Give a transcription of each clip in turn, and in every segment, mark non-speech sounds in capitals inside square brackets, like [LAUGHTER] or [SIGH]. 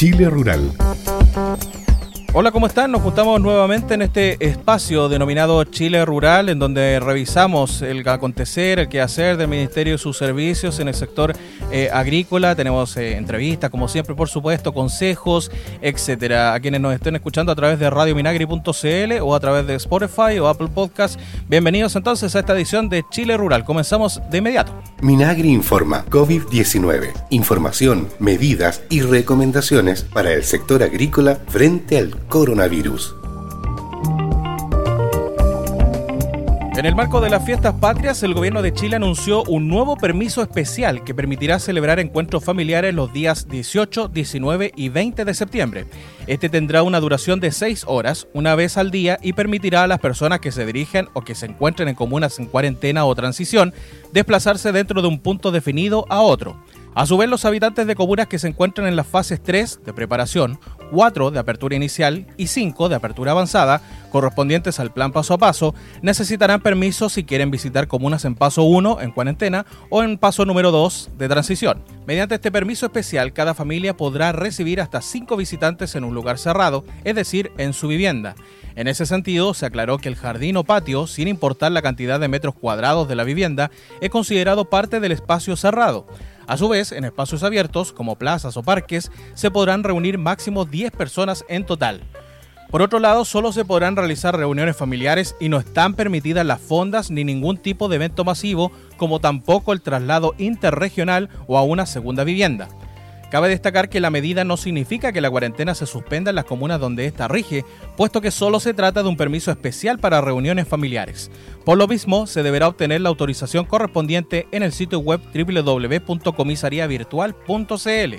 Chile Rural. Hola, ¿cómo están? Nos juntamos nuevamente en este espacio denominado Chile Rural, en donde revisamos el acontecer, el quehacer del Ministerio y sus servicios en el sector eh, agrícola. Tenemos eh, entrevistas, como siempre, por supuesto, consejos, etcétera. A quienes nos estén escuchando a través de radiominagri.cl o a través de Spotify o Apple Podcast. Bienvenidos entonces a esta edición de Chile Rural. Comenzamos de inmediato. Minagri informa COVID-19. Información, medidas y recomendaciones para el sector agrícola frente al coronavirus. En el marco de las fiestas patrias, el gobierno de Chile anunció un nuevo permiso especial que permitirá celebrar encuentros familiares los días 18, 19 y 20 de septiembre. Este tendrá una duración de 6 horas, una vez al día, y permitirá a las personas que se dirigen o que se encuentren en comunas en cuarentena o transición desplazarse dentro de un punto definido a otro. A su vez, los habitantes de comunas que se encuentran en las fases 3 de preparación, 4 de apertura inicial y 5 de apertura avanzada, correspondientes al plan paso a paso, necesitarán permiso si quieren visitar comunas en paso 1 en cuarentena o en paso número 2 de transición. Mediante este permiso especial, cada familia podrá recibir hasta 5 visitantes en un lugar cerrado, es decir, en su vivienda. En ese sentido, se aclaró que el jardín o patio, sin importar la cantidad de metros cuadrados de la vivienda, es considerado parte del espacio cerrado. A su vez, en espacios abiertos, como plazas o parques, se podrán reunir máximo 10 personas en total. Por otro lado, solo se podrán realizar reuniones familiares y no están permitidas las fondas ni ningún tipo de evento masivo, como tampoco el traslado interregional o a una segunda vivienda. Cabe destacar que la medida no significa que la cuarentena se suspenda en las comunas donde ésta rige, puesto que solo se trata de un permiso especial para reuniones familiares. Por lo mismo, se deberá obtener la autorización correspondiente en el sitio web www.comisariavirtual.cl.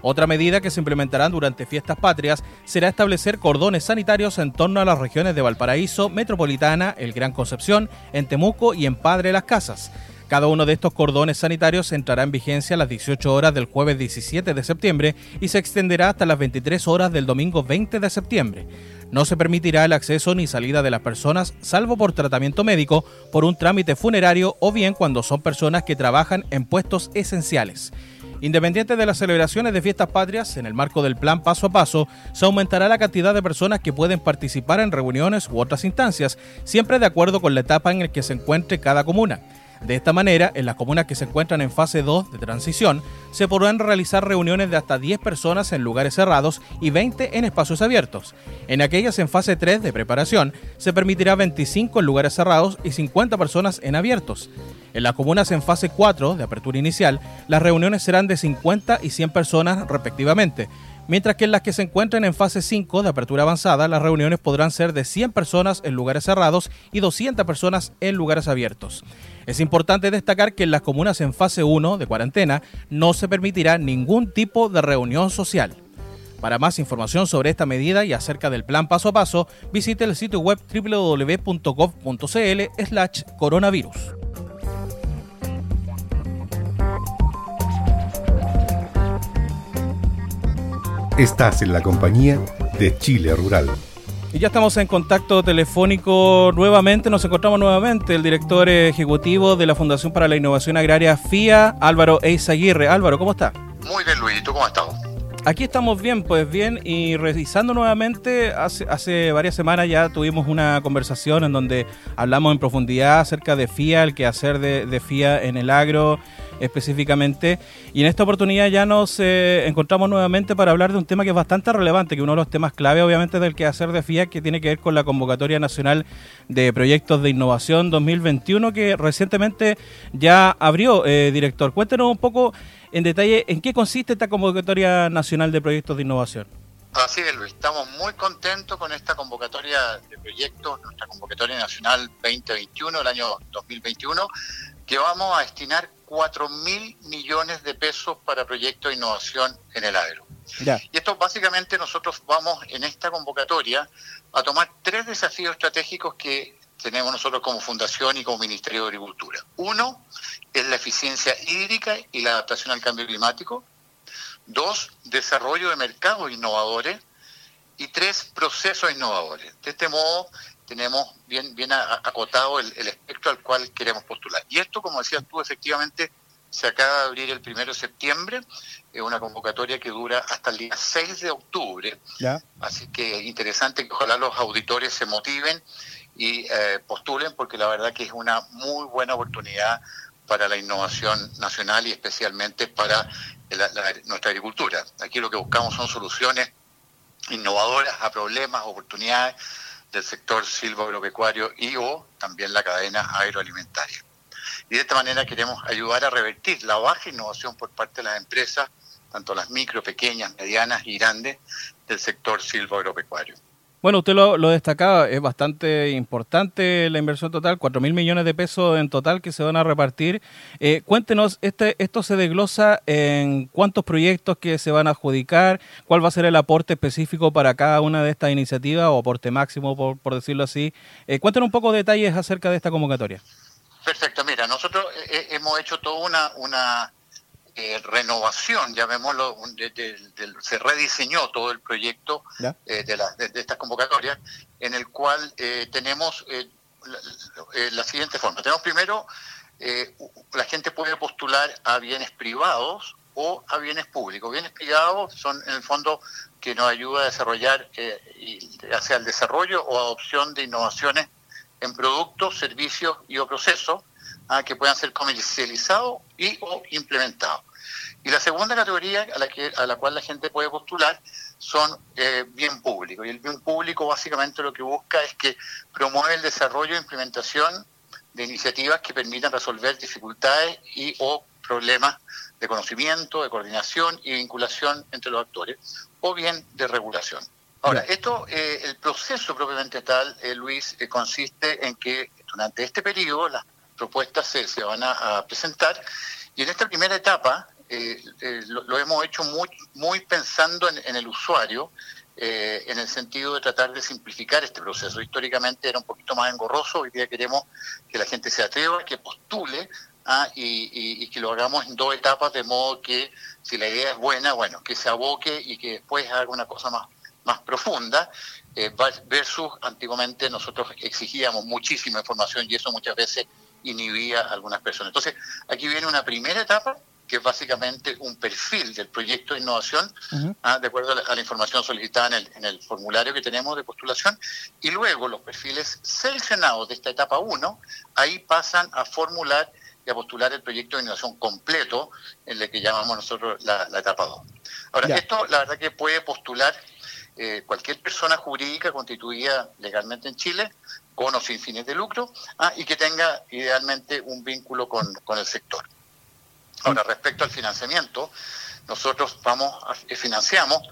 Otra medida que se implementará durante fiestas patrias será establecer cordones sanitarios en torno a las regiones de Valparaíso, Metropolitana, El Gran Concepción, en Temuco y en Padre Las Casas. Cada uno de estos cordones sanitarios entrará en vigencia a las 18 horas del jueves 17 de septiembre y se extenderá hasta las 23 horas del domingo 20 de septiembre. No se permitirá el acceso ni salida de las personas, salvo por tratamiento médico, por un trámite funerario o bien cuando son personas que trabajan en puestos esenciales. Independiente de las celebraciones de fiestas patrias, en el marco del plan paso a paso, se aumentará la cantidad de personas que pueden participar en reuniones u otras instancias, siempre de acuerdo con la etapa en la que se encuentre cada comuna. De esta manera, en las comunas que se encuentran en fase 2 de transición, se podrán realizar reuniones de hasta 10 personas en lugares cerrados y 20 en espacios abiertos. En aquellas en fase 3 de preparación, se permitirá 25 en lugares cerrados y 50 personas en abiertos. En las comunas en fase 4 de apertura inicial, las reuniones serán de 50 y 100 personas respectivamente, mientras que en las que se encuentren en fase 5 de apertura avanzada, las reuniones podrán ser de 100 personas en lugares cerrados y 200 personas en lugares abiertos. Es importante destacar que en las comunas en fase 1 de cuarentena no se permitirá ningún tipo de reunión social. Para más información sobre esta medida y acerca del plan paso a paso, visite el sitio web www.gov.cl Estás en la compañía de Chile Rural. Y ya estamos en contacto telefónico nuevamente, nos encontramos nuevamente el director ejecutivo de la Fundación para la Innovación Agraria FIA, Álvaro Eizaguirre. Álvaro, ¿cómo está? Muy bien, Luis, ¿y tú cómo has estado? Aquí estamos bien, pues bien, y revisando nuevamente, hace, hace varias semanas ya tuvimos una conversación en donde hablamos en profundidad acerca de FIA, el quehacer de, de FIA en el agro, específicamente. Y en esta oportunidad ya nos eh, encontramos nuevamente para hablar de un tema que es bastante relevante, que uno de los temas clave obviamente del quehacer de FIA, que tiene que ver con la convocatoria nacional de proyectos de innovación 2021, que recientemente ya abrió, eh, director. Cuéntenos un poco en detalle en qué consiste esta convocatoria nacional de proyectos de innovación. Así es, Luis. Estamos muy contentos con esta convocatoria de proyectos, nuestra convocatoria nacional 2021, el año 2021, que vamos a destinar 4 mil millones de pesos para proyectos de innovación en el agro. Y esto básicamente nosotros vamos en esta convocatoria a tomar tres desafíos estratégicos que tenemos nosotros como fundación y como Ministerio de Agricultura. Uno es la eficiencia hídrica y la adaptación al cambio climático. Dos, desarrollo de mercados innovadores. Y tres, procesos innovadores. De este modo, tenemos bien, bien acotado el, espectro al cual queremos postular. Y esto, como decías tú, efectivamente se acaba de abrir el primero de septiembre, es una convocatoria que dura hasta el día 6 de octubre. ¿Ya? Así que interesante que ojalá los auditores se motiven y eh, postulen porque la verdad que es una muy buena oportunidad para la innovación nacional y especialmente para nuestra agricultura. Aquí lo que buscamos son soluciones innovadoras a problemas, oportunidades del sector silvoagropecuario y o también la cadena agroalimentaria. Y de esta manera queremos ayudar a revertir la baja innovación por parte de las empresas, tanto las micro, pequeñas, medianas y grandes del sector silvoagropecuario. Bueno, usted lo, destacaba, es bastante importante la inversión total, 4 mil millones de pesos en total que se van a repartir. Eh, cuéntenos, este, ¿esto se desglosa en cuántos proyectos que se van a adjudicar? ¿Cuál va a ser el aporte específico para cada una de estas iniciativas o aporte máximo, por, decirlo así? Eh, cuéntenos un poco de detalles acerca de esta convocatoria. Perfecto, mira, nosotros eh, hemos hecho toda una, una eh, renovación, llamémoslo, se rediseñó todo el proyecto eh, de, de, estas convocatorias, en el cual eh, tenemos la, siguiente forma. Tenemos primero, la gente puede postular a bienes privados o a bienes públicos. Bienes privados son en el fondo que nos ayuda a desarrollar, hacia el desarrollo o adopción de innovaciones en productos, servicios y o procesos ah, que puedan ser comercializados y o implementados. Y la segunda categoría a la, que, a la cual la gente puede postular son eh, bien públicos. Y el bien público básicamente lo que busca es que promueve el desarrollo e implementación de iniciativas que permitan resolver dificultades y o problemas de conocimiento, de coordinación y vinculación entre los actores, o bien de regulación. Ahora, esto, eh, el proceso propiamente tal, eh, Luis, consiste en que durante este periodo las propuestas se, se van a, a presentar y en esta primera etapa eh, eh, lo, hemos hecho muy, muy pensando en, el usuario, eh, en el sentido de tratar de simplificar este proceso. Históricamente era un poquito más engorroso, hoy día queremos que la gente se atreva, que postule ah, y, que lo hagamos en dos etapas, de modo que si la idea es buena, bueno, que se aboque y que después haga una cosa más, más profunda, versus antiguamente nosotros exigíamos muchísima información y eso muchas veces inhibía a algunas personas. Entonces, aquí viene una primera etapa que es básicamente un perfil del proyecto de innovación, ah, de acuerdo a la, información solicitada en el, en el, formulario que tenemos de postulación, y luego los perfiles seleccionados de esta etapa 1, ahí pasan a formular y a postular el proyecto de innovación completo, en el que llamamos nosotros la, etapa 2. Ahora, esto la verdad que puede postular eh, cualquier persona jurídica constituida legalmente en Chile, con o sin fines de lucro, ah, y que tenga idealmente un vínculo con, con el sector. Ahora, respecto al financiamiento, nosotros vamos eh, financiamos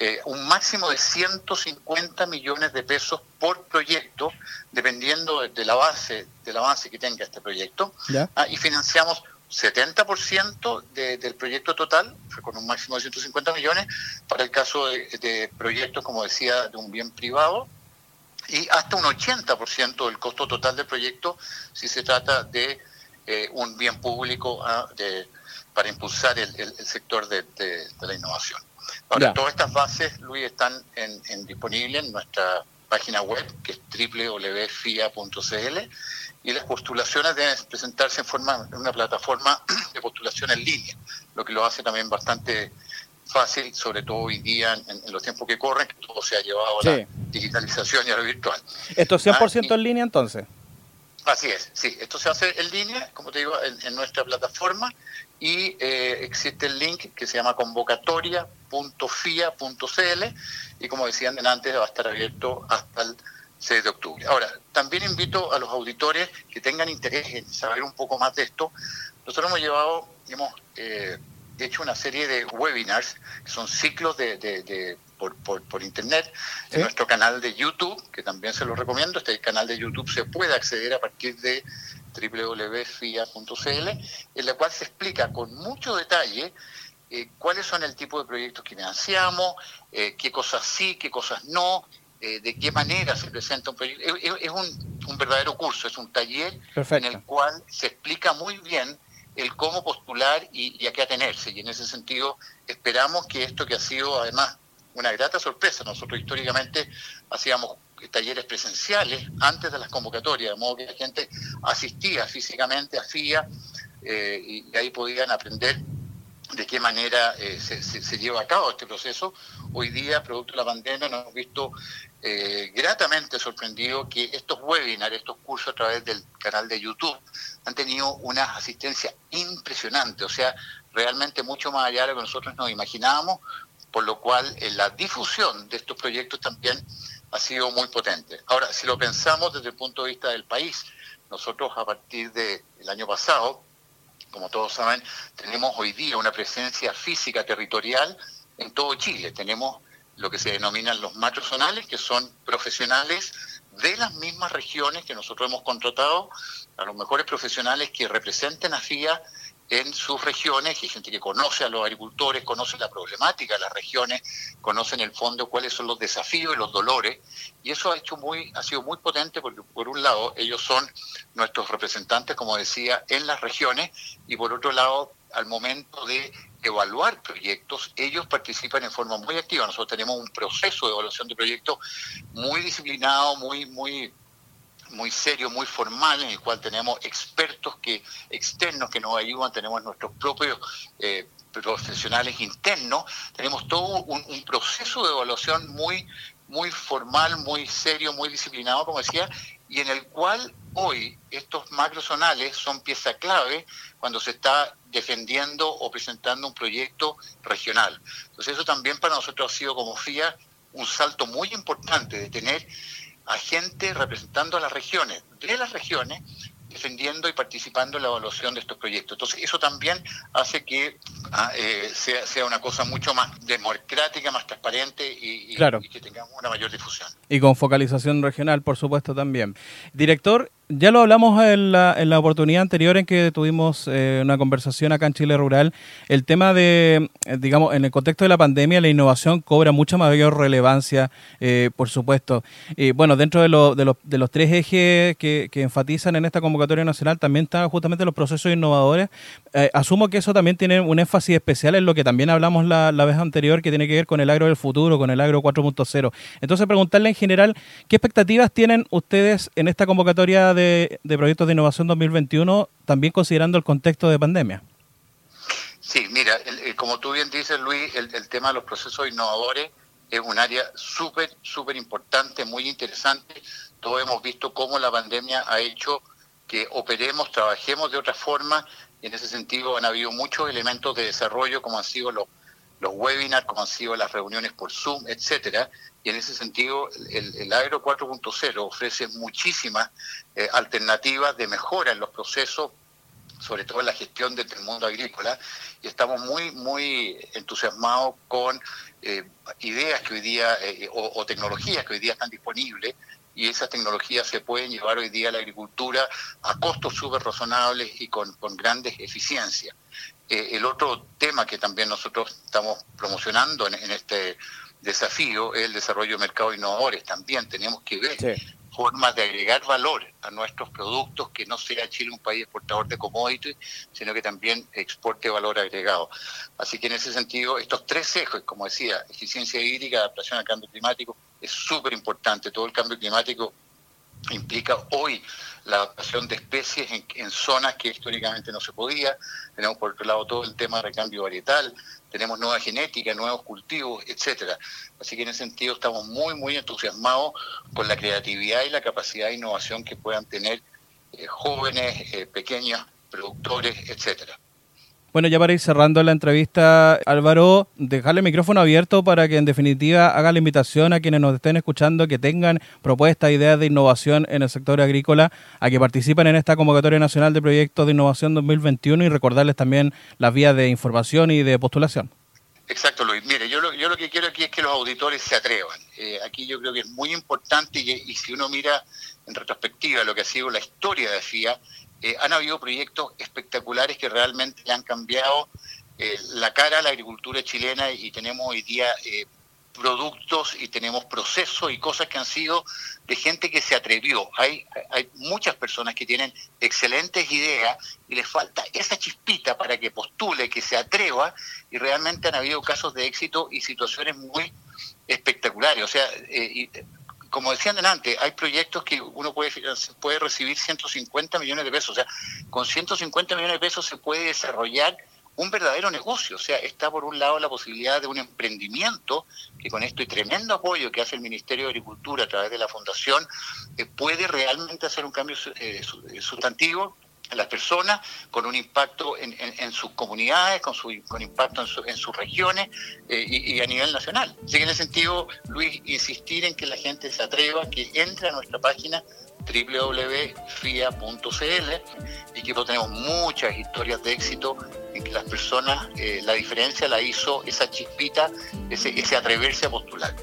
eh, un máximo de 150 millones de pesos por proyecto, dependiendo de, la base, del avance que tenga este proyecto, ah, y financiamos 70% del proyecto total, con un máximo de 150 millones, para el caso de, proyectos, como decía, de un bien privado, y hasta un 80% del costo total del proyecto si se trata de eh, un bien público ah, para impulsar el, sector de, la innovación. Ahora, todas estas bases, Luis, están en, disponibles en nuestra página web, que es www.fia.cl, y las postulaciones deben presentarse en forma en una plataforma [CLEARS THROAT] de postulación en línea, lo que lo hace también bastante fácil, sobre todo hoy día en, los tiempos que corren, que todo se ha llevado a la digitalización y a lo virtual. ¿Esto es 100% ah, en línea entonces? Así es, sí. Esto se hace en línea, como te digo, en, nuestra plataforma y eh, existe el link que se llama convocatoria.fia.cl y como decían antes va a estar abierto hasta el 6 de octubre. Ahora, también invito a los auditores que tengan interés en saber un poco más de esto. Nosotros hemos llevado, hemos eh, hecho una serie de webinars, que son ciclos de por, por, internet, en nuestro canal de YouTube, que también se lo recomiendo. Este canal de YouTube se puede acceder a partir de www.fia.cl, en la cual se explica con mucho detalle eh, cuáles son el tipo de proyectos que financiamos, eh, qué cosas sí, qué cosas no, eh, de qué manera se presenta un proyecto. Es, un, un, verdadero curso, es un taller en el cual se explica muy bien el cómo postular y, y a qué atenerse. Y en ese sentido esperamos que esto que ha sido además una grata sorpresa. Nosotros históricamente hacíamos talleres presenciales antes de las convocatorias, de modo que la gente asistía físicamente, hacía y ahí podían aprender de qué manera se, se, lleva a cabo este proceso. Hoy día, producto de la pandemia, nos hemos visto eh, gratamente sorprendido que estos webinars, estos cursos a través del canal de YouTube, han tenido una asistencia impresionante, o sea, realmente mucho más allá de lo que nosotros nos imaginábamos, por lo cual eh, la difusión de estos proyectos también ha sido muy potente. Ahora, si lo pensamos desde el punto de vista del país, nosotros a partir del año pasado, como todos saben, tenemos hoy día una presencia física territorial en todo Chile. Tenemos lo que se denominan los macrozonales, que son profesionales de las mismas regiones que nosotros hemos contratado, a los mejores profesionales que representen a FIA en sus regiones, y gente que conoce a los agricultores, conoce la problemática de las regiones, conoce en el fondo cuáles son los desafíos y los dolores, y eso ha hecho muy, ha sido muy potente porque por un lado ellos son nuestros representantes, como decía, en las regiones, y por otro lado, al momento de evaluar proyectos, ellos participan en forma muy activa. Nosotros tenemos un proceso de evaluación de proyectos muy disciplinado, muy, muy, muy serio, muy formal, en el cual tenemos expertos que externos que nos ayudan, tenemos nuestros propios eh, profesionales internos, tenemos todo un, proceso de evaluación muy, muy formal, muy serio, muy disciplinado, como decía, y en el cual hoy estos macrozonales son pieza clave cuando se está defendiendo o presentando un proyecto regional. Entonces eso también para nosotros ha sido como FIA un salto muy importante de tener a gente representando a las regiones, de las regiones, defendiendo y participando en la evaluación de estos proyectos. Entonces, eso también hace que ah, eh, sea, sea, una cosa mucho más democrática, más transparente y, y que tengamos una mayor difusión. Y con focalización regional, por supuesto, también. Director, ya lo hablamos en la, en la oportunidad anterior en que tuvimos eh, una conversación acá en Chile Rural. El tema de, eh, digamos, en el contexto de la pandemia, la innovación cobra mucha mayor relevancia, eh, por supuesto. Y bueno, dentro de, lo, de, los, de los tres ejes que, que, enfatizan en esta convocatoria nacional, también están justamente los procesos innovadores. asumo que eso también tiene un énfasis especial en lo que también hablamos la, la vez anterior, que tiene que ver con el agro del futuro, con el agro 4.0. Entonces, preguntarle en general, ¿qué expectativas tienen ustedes en esta convocatoria proyectos de innovación 2021, también considerando el contexto de pandemia. Sí, mira, como tú bien dices, Luis, el, tema de los procesos innovadores es un área súper, súper importante, muy interesante. Todos hemos visto cómo la pandemia ha hecho que operemos, trabajemos de otra forma, y en ese sentido han habido muchos elementos de desarrollo, como han sido los, los webinars, como han sido las reuniones por Zoom, etcétera, y en ese sentido el, Agro 4.0 ofrece muchísimas eh, alternativas de mejora en los procesos, sobre todo en la gestión del mundo agrícola, y estamos muy, muy entusiasmados con eh, ideas que hoy día, eh, o, tecnologías que hoy día están disponibles, y esas tecnologías se pueden llevar hoy día a la agricultura a costos súper razonables y con, con grandes eficiencias. el otro tema que también nosotros estamos promocionando en este desafío es el desarrollo de mercados innovadores. También tenemos que ver formas de agregar valor a nuestros productos, que no sea Chile un país exportador de commodities, sino que también exporte valor agregado. Así que en ese sentido, estos tres ejes, como decía, eficiencia hídrica, adaptación al cambio climático, es súper importante. Todo el cambio climático implica hoy la adaptación de especies en, zonas que históricamente no se podía. Tenemos por otro lado todo el tema de recambio varietal, tenemos nueva genética, nuevos cultivos, etcétera. Así que en ese sentido estamos muy, muy entusiasmados con la creatividad y la capacidad de innovación que puedan tener eh, jóvenes, eh, pequeños productores, etcétera. Bueno, ya para ir cerrando la entrevista, Álvaro, dejarle el micrófono abierto para que en definitiva haga la invitación a quienes nos estén escuchando que tengan propuestas, ideas de innovación en el sector agrícola, a que participen en esta convocatoria nacional de proyectos de innovación 2021 y recordarles también las vías de información y de postulación. Exacto, Luis. Mire, yo lo, que quiero aquí es que los auditores se atrevan. Eh, aquí yo creo que es muy importante y, y si uno mira en retrospectiva lo que ha sido la historia de FIA, eh, han habido proyectos espectaculares que realmente han cambiado eh, la cara a la agricultura chilena y tenemos hoy día eh, productos y tenemos procesos y cosas que han sido de gente que se atrevió. Hay, hay muchas personas que tienen excelentes ideas y les falta esa chispita para que postule, que se atreva y realmente han habido casos de éxito y situaciones muy espectaculares. O sea, como decían delante, hay proyectos que uno puede, puede recibir 150 millones de pesos. O sea, con 150 millones de pesos se puede desarrollar un verdadero negocio. O sea, está por un lado la posibilidad de un emprendimiento que con este tremendo apoyo que hace el Ministerio de Agricultura a través de la Fundación eh, puede realmente hacer un cambio eh, sustantivo en las personas, con un impacto en, sus comunidades, con, su, con impacto en, sus regiones eh, y, a nivel nacional. Así que en ese sentido, Luis, insistir en que la gente se atreva, que entre a nuestra página www.fia.cl y que tenemos muchas historias de éxito en que las personas, eh, la diferencia la hizo esa chispita, ese, ese atreverse a postular.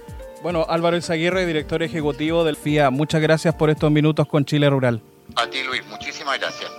Bueno, Álvaro Izaguirre, director ejecutivo del FIA, muchas gracias por estos minutos con Chile Rural. A ti, Luis, muchísimas gracias.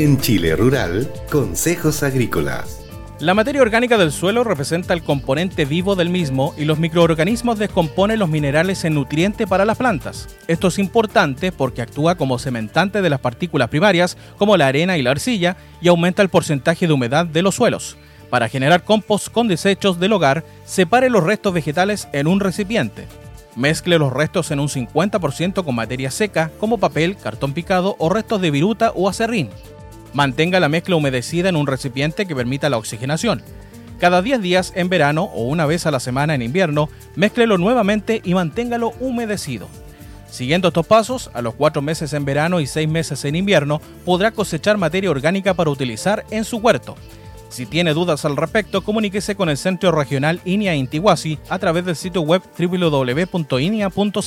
En Chile Rural, Consejos Agrícolas. La materia orgánica del suelo representa el componente vivo del mismo y los microorganismos descomponen los minerales en nutriente para las plantas. Esto es importante porque actúa como cementante de las partículas primarias como la arena y la arcilla y aumenta el porcentaje de humedad de los suelos. Para generar compost con desechos del hogar, separe los restos vegetales en un recipiente. Mezcle los restos en un 50% con materia seca como papel, cartón picado o restos de viruta o acerrín. Mantenga la mezcla humedecida en un recipiente que permita la oxigenación. Cada 10 días en verano o una vez a la semana en invierno, mézclelo nuevamente y manténgalo humedecido. Siguiendo estos pasos, a los 4 meses en verano y 6 meses en invierno, podrá cosechar materia orgánica para utilizar en su huerto. Si tiene dudas al respecto, comuníquese con el Centro Regional INIA Intihuasi a través del sitio web www.inia.cl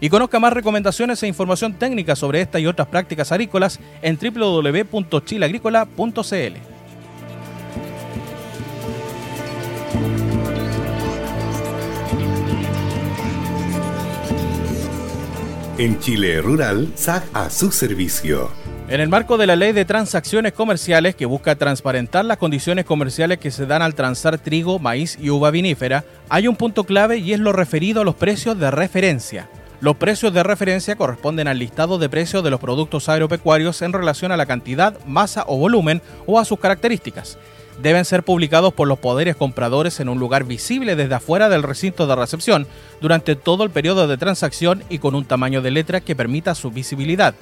y conozca más recomendaciones e información técnica sobre esta y otras prácticas agrícolas en www.chileagrícola.cl. En Chile Rural, SAC a su servicio. En el marco de la Ley de Transacciones Comerciales que busca transparentar las condiciones comerciales que se dan al transar trigo, maíz y uva vinífera, hay un punto clave y es lo referido a los precios de referencia. Los precios de referencia corresponden al listado de precios de los productos agropecuarios en relación a la cantidad, masa o volumen o a sus características. Deben ser publicados por los poderes compradores en un lugar visible desde afuera del recinto de recepción durante todo el periodo de transacción y con un tamaño de letra que permita su visibilidad.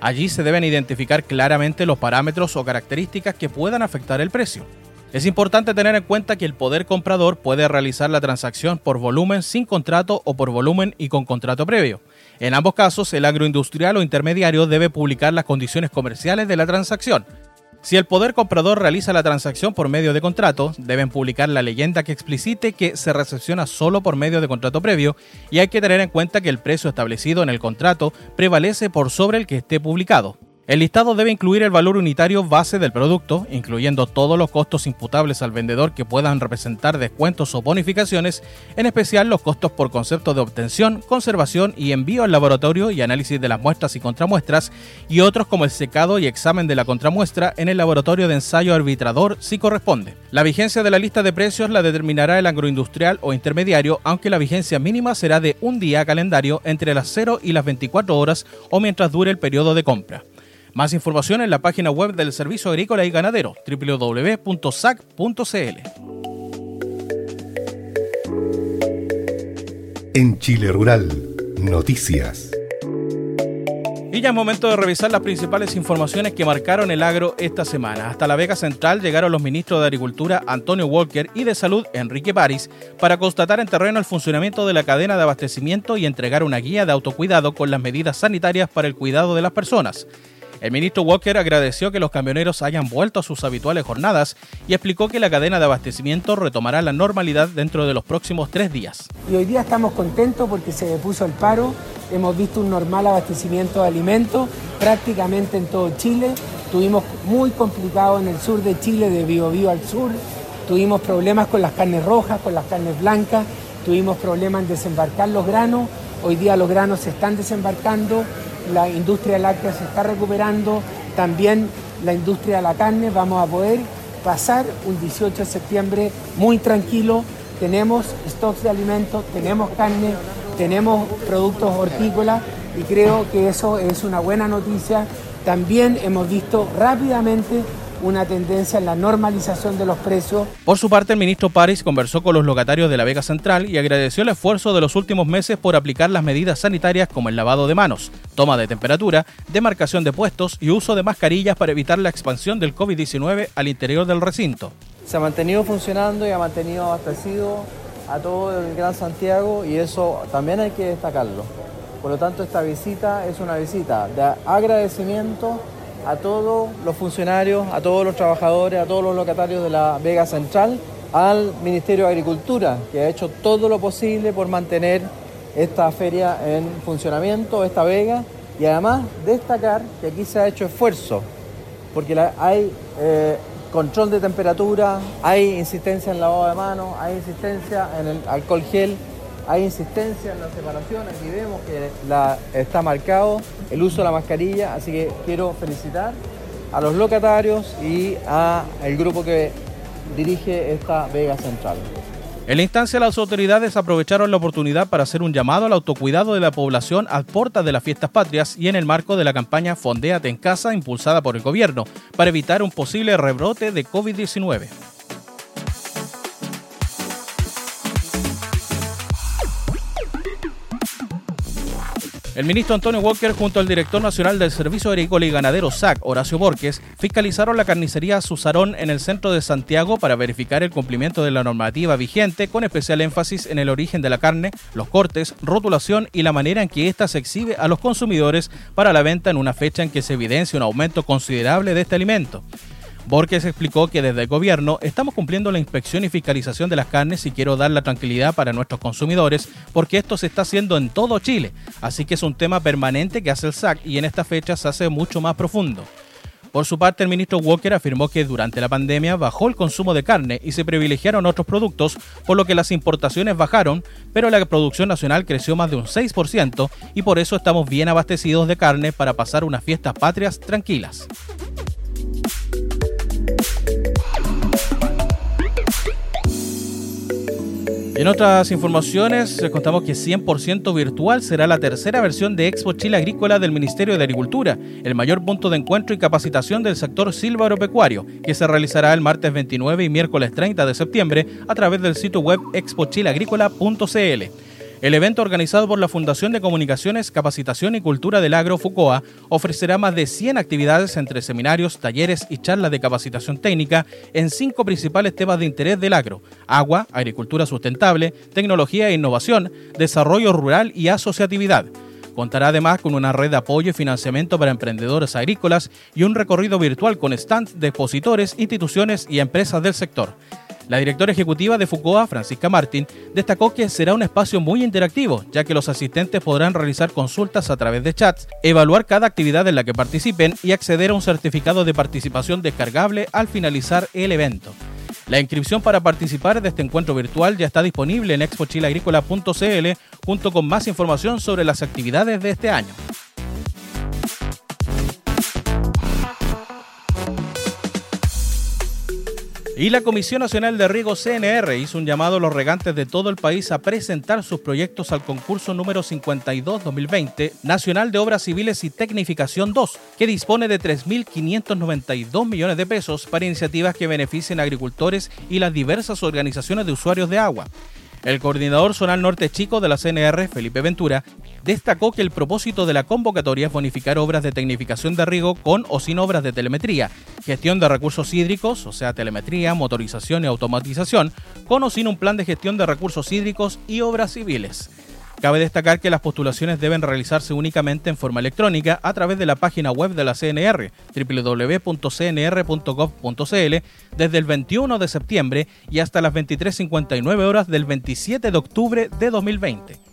Allí se deben identificar claramente los parámetros o características que puedan afectar el precio. Es importante tener en cuenta que el poder comprador puede realizar la transacción por volumen sin contrato o por volumen y con contrato previo. En ambos casos, el agroindustrial o intermediario debe publicar las condiciones comerciales de la transacción. Si el poder comprador realiza la transacción por medio de contrato, deben publicar la leyenda que explicite que se recepciona solo por medio de contrato previo y hay que tener en cuenta que el precio establecido en el contrato prevalece por sobre el que esté publicado. El listado debe incluir el valor unitario base del producto, incluyendo todos los costos imputables al vendedor que puedan representar descuentos o bonificaciones, en especial los costos por concepto de obtención, conservación y envío al laboratorio y análisis de las muestras y contramuestras, y otros como el secado y examen de la contramuestra en el laboratorio de ensayo arbitrador si corresponde. La vigencia de la lista de precios la determinará el agroindustrial o intermediario, aunque la vigencia mínima será de un día calendario entre las 0 y las 24 horas o mientras dure el periodo de compra. Más información en la página web del Servicio Agrícola y Ganadero, www.sac.cl. En Chile Rural, noticias. Y ya es momento de revisar las principales informaciones que marcaron el agro esta semana. Hasta la Vega Central llegaron los ministros de Agricultura Antonio Walker y de Salud Enrique París para constatar en terreno el funcionamiento de la cadena de abastecimiento y entregar una guía de autocuidado con las medidas sanitarias para el cuidado de las personas. El ministro Walker agradeció que los camioneros hayan vuelto a sus habituales jornadas y explicó que la cadena de abastecimiento retomará la normalidad dentro de los próximos tres días. Y hoy día estamos contentos porque se puso el paro, hemos visto un normal abastecimiento de alimentos prácticamente en todo Chile. Tuvimos muy complicado en el sur de Chile, de Biobío al sur. Tuvimos problemas con las carnes rojas, con las carnes blancas. Tuvimos problemas en desembarcar los granos. Hoy día los granos se están desembarcando la industria láctea se está recuperando, también la industria de la carne, vamos a poder pasar un 18 de septiembre muy tranquilo, tenemos stocks de alimentos, tenemos carne, tenemos productos hortícolas y creo que eso es una buena noticia. También hemos visto rápidamente una tendencia en la normalización de los precios. Por su parte, el ministro París conversó con los locatarios de la Vega Central y agradeció el esfuerzo de los últimos meses por aplicar las medidas sanitarias como el lavado de manos, toma de temperatura, demarcación de puestos y uso de mascarillas para evitar la expansión del COVID-19 al interior del recinto. Se ha mantenido funcionando y ha mantenido abastecido a todo el Gran Santiago y eso también hay que destacarlo. Por lo tanto, esta visita es una visita de agradecimiento a todos los funcionarios, a todos los trabajadores, a todos los locatarios de la Vega Central, al Ministerio de Agricultura, que ha hecho todo lo posible por mantener esta feria en funcionamiento, esta vega, y además destacar que aquí se ha hecho esfuerzo, porque hay eh, control de temperatura, hay insistencia en lavado de manos, hay insistencia en el alcohol gel, hay insistencia en la separación, aquí vemos que la, está marcado el uso de la mascarilla, así que quiero felicitar a los locatarios y al grupo que dirige esta Vega Central. En la instancia, las autoridades aprovecharon la oportunidad para hacer un llamado al autocuidado de la población a puertas de las fiestas patrias y en el marco de la campaña Fondéate en Casa impulsada por el gobierno para evitar un posible rebrote de COVID-19. El ministro Antonio Walker junto al director nacional del Servicio Agrícola y Ganadero SAC, Horacio Borges, fiscalizaron la carnicería Susarón en el centro de Santiago para verificar el cumplimiento de la normativa vigente con especial énfasis en el origen de la carne, los cortes, rotulación y la manera en que ésta se exhibe a los consumidores para la venta en una fecha en que se evidencia un aumento considerable de este alimento. Borges explicó que desde el gobierno estamos cumpliendo la inspección y fiscalización de las carnes y quiero dar la tranquilidad para nuestros consumidores porque esto se está haciendo en todo Chile, así que es un tema permanente que hace el SAC y en esta fecha se hace mucho más profundo. Por su parte, el ministro Walker afirmó que durante la pandemia bajó el consumo de carne y se privilegiaron otros productos, por lo que las importaciones bajaron, pero la producción nacional creció más de un 6% y por eso estamos bien abastecidos de carne para pasar unas fiestas patrias tranquilas. En otras informaciones, les contamos que 100% virtual será la tercera versión de Expo Chile Agrícola del Ministerio de Agricultura, el mayor punto de encuentro y capacitación del sector silvaropecuario, que se realizará el martes 29 y miércoles 30 de septiembre a través del sitio web expochileagrícola.cl. El evento organizado por la Fundación de Comunicaciones, Capacitación y Cultura del Agro FUCOA ofrecerá más de 100 actividades entre seminarios, talleres y charlas de capacitación técnica en cinco principales temas de interés del agro: agua, agricultura sustentable, tecnología e innovación, desarrollo rural y asociatividad. Contará además con una red de apoyo y financiamiento para emprendedores agrícolas y un recorrido virtual con stands de expositores, instituciones y empresas del sector. La directora ejecutiva de FUCOA, Francisca Martín, destacó que será un espacio muy interactivo, ya que los asistentes podrán realizar consultas a través de chats, evaluar cada actividad en la que participen y acceder a un certificado de participación descargable al finalizar el evento. La inscripción para participar de este encuentro virtual ya está disponible en expochileagrícola.cl junto con más información sobre las actividades de este año. Y la Comisión Nacional de Riego CNR hizo un llamado a los regantes de todo el país a presentar sus proyectos al concurso número 52-2020 Nacional de Obras Civiles y Tecnificación 2, que dispone de 3.592 millones de pesos para iniciativas que beneficien a agricultores y las diversas organizaciones de usuarios de agua. El coordinador zonal norte chico de la CNR, Felipe Ventura, destacó que el propósito de la convocatoria es bonificar obras de tecnificación de riego con o sin obras de telemetría, gestión de recursos hídricos, o sea, telemetría, motorización y automatización, con o sin un plan de gestión de recursos hídricos y obras civiles. Cabe destacar que las postulaciones deben realizarse únicamente en forma electrónica a través de la página web de la CNR, www.cnr.gov.cl, desde el 21 de septiembre y hasta las 23.59 horas del 27 de octubre de 2020.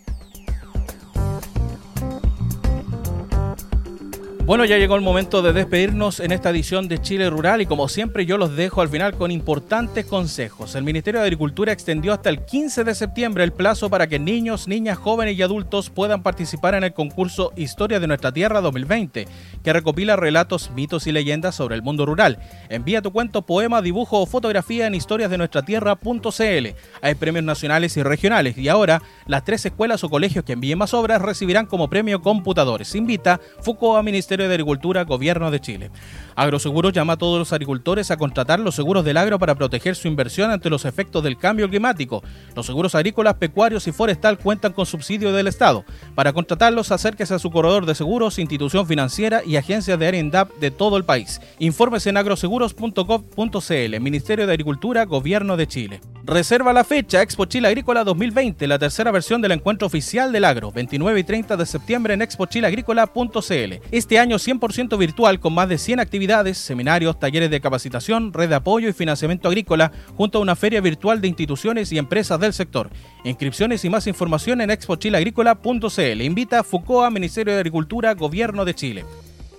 Bueno, ya llegó el momento de despedirnos en esta edición de Chile Rural y como siempre yo los dejo al final con importantes consejos. El Ministerio de Agricultura extendió hasta el 15 de septiembre el plazo para que niños, niñas, jóvenes y adultos puedan participar en el concurso Historia de nuestra Tierra 2020, que recopila relatos, mitos y leyendas sobre el mundo rural. Envía tu cuento, poema, dibujo o fotografía en historiasdenuestratierra.cl. Hay premios nacionales y regionales y ahora las tres escuelas o colegios que envíen más obras recibirán como premio computadores. Invita Fuco a Ministerio Ministerio de Agricultura, Gobierno de Chile. Agroseguros llama a todos los agricultores a contratar los seguros del agro para proteger su inversión ante los efectos del cambio climático. Los seguros agrícolas, pecuarios y forestal cuentan con subsidio del Estado. Para contratarlos, acérquese a su corredor de seguros, institución financiera y agencias de Arendap de todo el país. Informes en agroseguros.gov.cl, Ministerio de Agricultura, Gobierno de Chile. Reserva la fecha Expo Chile Agrícola 2020, la tercera versión del encuentro oficial del agro, 29 y 30 de septiembre en expochileagrícola.cl. Este año 100% virtual con más de 100 actividades, seminarios, talleres de capacitación, red de apoyo y financiamiento agrícola, junto a una feria virtual de instituciones y empresas del sector. Inscripciones y más información en expochileagrícola.cl. Invita a FUCOA, Ministerio de Agricultura, Gobierno de Chile.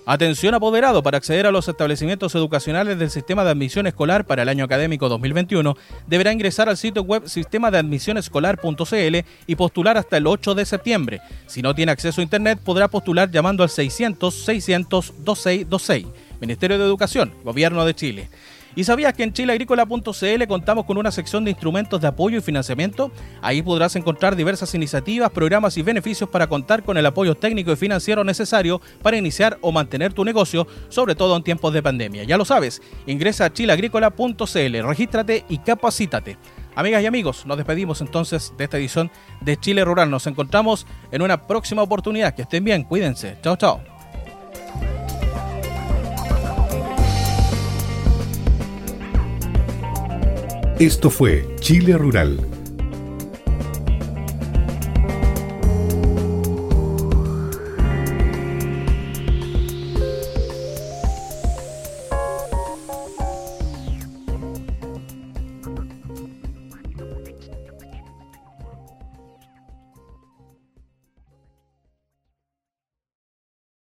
Atención apoderado para acceder a los establecimientos educacionales del sistema de admisión escolar para el año académico 2021 deberá ingresar al sitio web sistema de admisión escolar.cl y postular hasta el 8 de septiembre. Si no tiene acceso a internet podrá postular llamando al 600 600 2626. Ministerio de Educación, Gobierno de Chile. ¿Y sabías que en chileagrícola.cl contamos con una sección de instrumentos de apoyo y financiamiento? Ahí podrás encontrar diversas iniciativas, programas y beneficios para contar con el apoyo técnico y financiero necesario para iniciar o mantener tu negocio, sobre todo en tiempos de pandemia. Ya lo sabes, ingresa a chileagrícola.cl, regístrate y capacítate. Amigas y amigos, nos despedimos entonces de esta edición de Chile Rural. Nos encontramos en una próxima oportunidad. Que estén bien, cuídense. Chao, chao. Esto fue Chile Rural